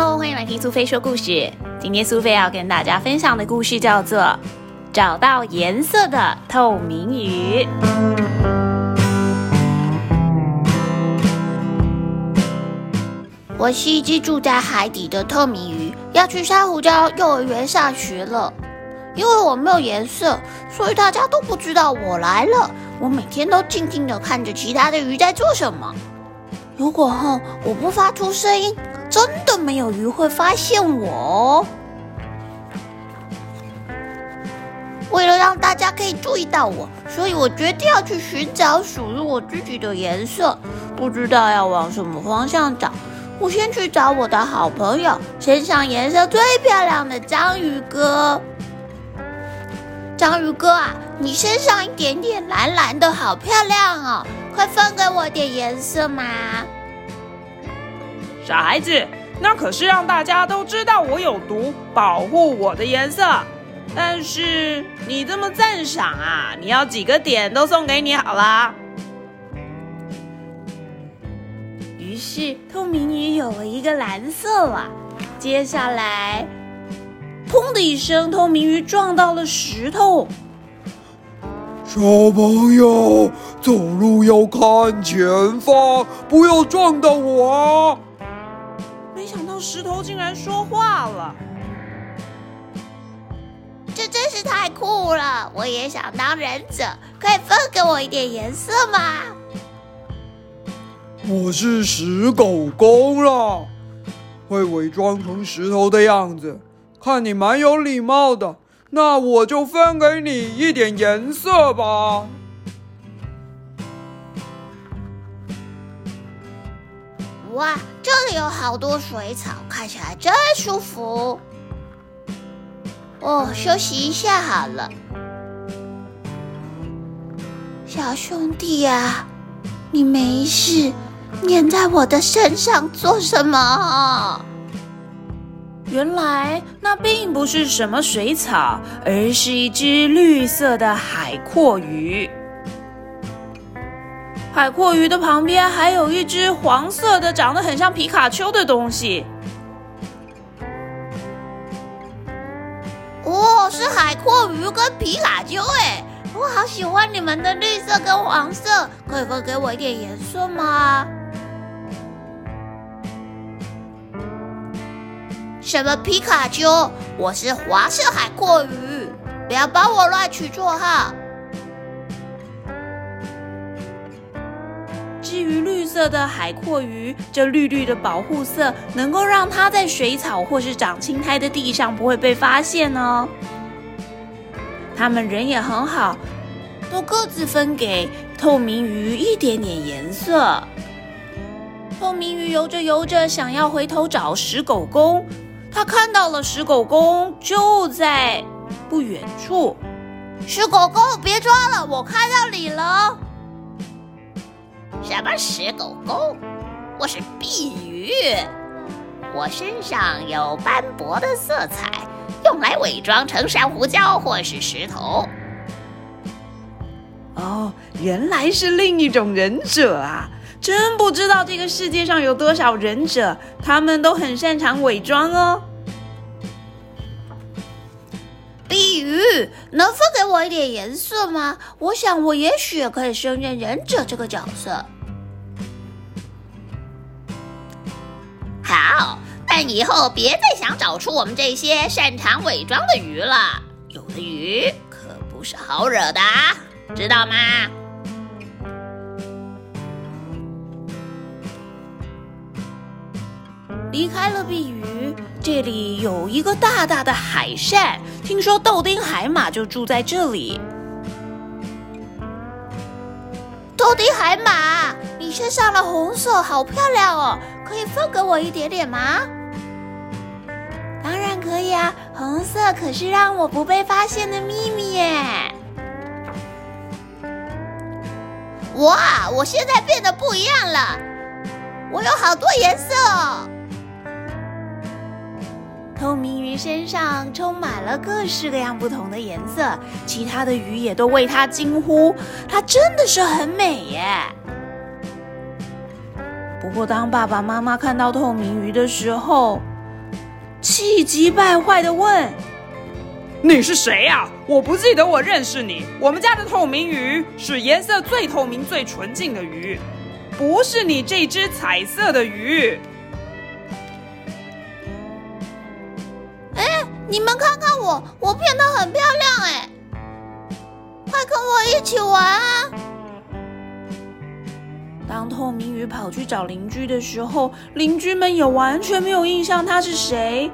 Hello，欢迎来听苏菲说故事。今天苏菲要跟大家分享的故事叫做《找到颜色的透明鱼》。我是一只住在海底的透明鱼，要去珊瑚礁幼儿园上学了。因为我没有颜色，所以大家都不知道我来了。我每天都静静的看着其他的鱼在做什么。如果哼我不发出声音。真的没有鱼会发现我哦。为了让大家可以注意到我，所以我决定要去寻找属于我自己的颜色。不知道要往什么方向找，我先去找我的好朋友，身上颜色最漂亮的章鱼哥。章鱼哥啊，你身上一点点蓝蓝的，好漂亮哦！快分给我点颜色嘛！傻孩子，那可是让大家都知道我有毒，保护我的颜色。但是你这么赞赏啊，你要几个点都送给你好啦。于是透明鱼有了一个蓝色了。接下来，砰的一声，透明鱼撞到了石头。小朋友，走路要看前方，不要撞到我啊！石头竟然说话了，这真是太酷了！我也想当忍者，可以分给我一点颜色吗？我是石狗公了，会伪装成石头的样子，看你蛮有礼貌的，那我就分给你一点颜色吧。哇，这里有好多水草，看起来真舒服。哦，休息一下好了。小兄弟呀，你没事，粘在我的身上做什么？原来那并不是什么水草，而是一只绿色的海阔鱼。海阔鱼的旁边还有一只黄色的、长得很像皮卡丘的东西。哦，是海阔鱼跟皮卡丘哎！我好喜欢你们的绿色跟黄色，可以分给我一点颜色吗？什么皮卡丘？我是黄色海阔鱼，不要帮我乱取绰号。色的海阔鱼，这绿绿的保护色能够让它在水草或是长青苔的地上不会被发现哦。他们人也很好，都各自分给透明鱼一点点颜色。透明鱼游着游着，想要回头找石狗公，它看到了石狗公就在不远处。石狗公，别抓了，我看到你了。什么石狗狗？我是碧鱼，我身上有斑驳的色彩，用来伪装成珊瑚礁或是石头。哦，原来是另一种忍者啊！真不知道这个世界上有多少忍者，他们都很擅长伪装哦。碧鱼，能分给我一点颜色吗？我想我也许也可以胜任忍者这个角色。好，但以后别再想找出我们这些擅长伪装的鱼了。有的鱼可不是好惹的，知道吗？离开了碧鱼，这里有一个大大的海扇，听说豆丁海马就住在这里。豆丁海马，你身上的红色好漂亮哦。可以分给我一点点吗？当然可以啊，红色可是让我不被发现的秘密耶！哇，我现在变得不一样了，我有好多颜色。透明鱼身上充满了各式各样不同的颜色，其他的鱼也都为它惊呼：它真的是很美耶！不过，当爸爸妈妈看到透明鱼的时候，气急败坏的问：“你是谁呀？我不记得我认识你。我们家的透明鱼是颜色最透明、最纯净的鱼，不是你这只彩色的鱼。”你们看看我，我变得很漂亮哎！快跟我一起玩啊！当透明鱼跑去找邻居的时候，邻居们也完全没有印象他是谁。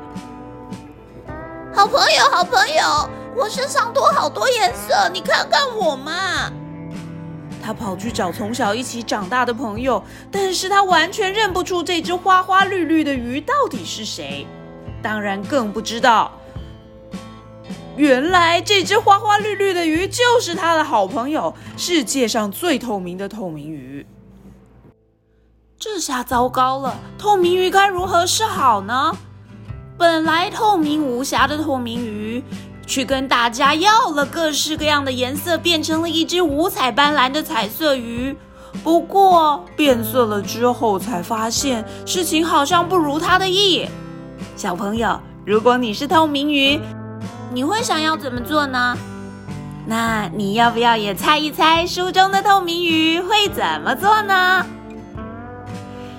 好朋友，好朋友，我身上多好多颜色，你看看我嘛！他跑去找从小一起长大的朋友，但是他完全认不出这只花花绿绿的鱼到底是谁，当然更不知道，原来这只花花绿绿的鱼就是他的好朋友，世界上最透明的透明鱼。这下糟糕了，透明鱼该如何是好呢？本来透明无瑕的透明鱼，去跟大家要了各式各样的颜色，变成了一只五彩斑斓的彩色鱼。不过变色了之后，才发现事情好像不如他的意。小朋友，如果你是透明鱼，你会想要怎么做呢？那你要不要也猜一猜书中的透明鱼会怎么做呢？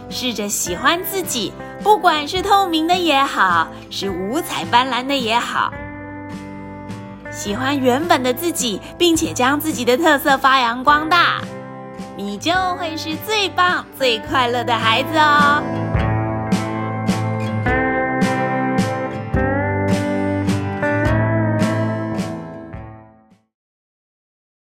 试着喜欢自己，不管是透明的也好，是五彩斑斓的也好，喜欢原本的自己，并且将自己的特色发扬光大，你就会是最棒、最快乐的孩子哦。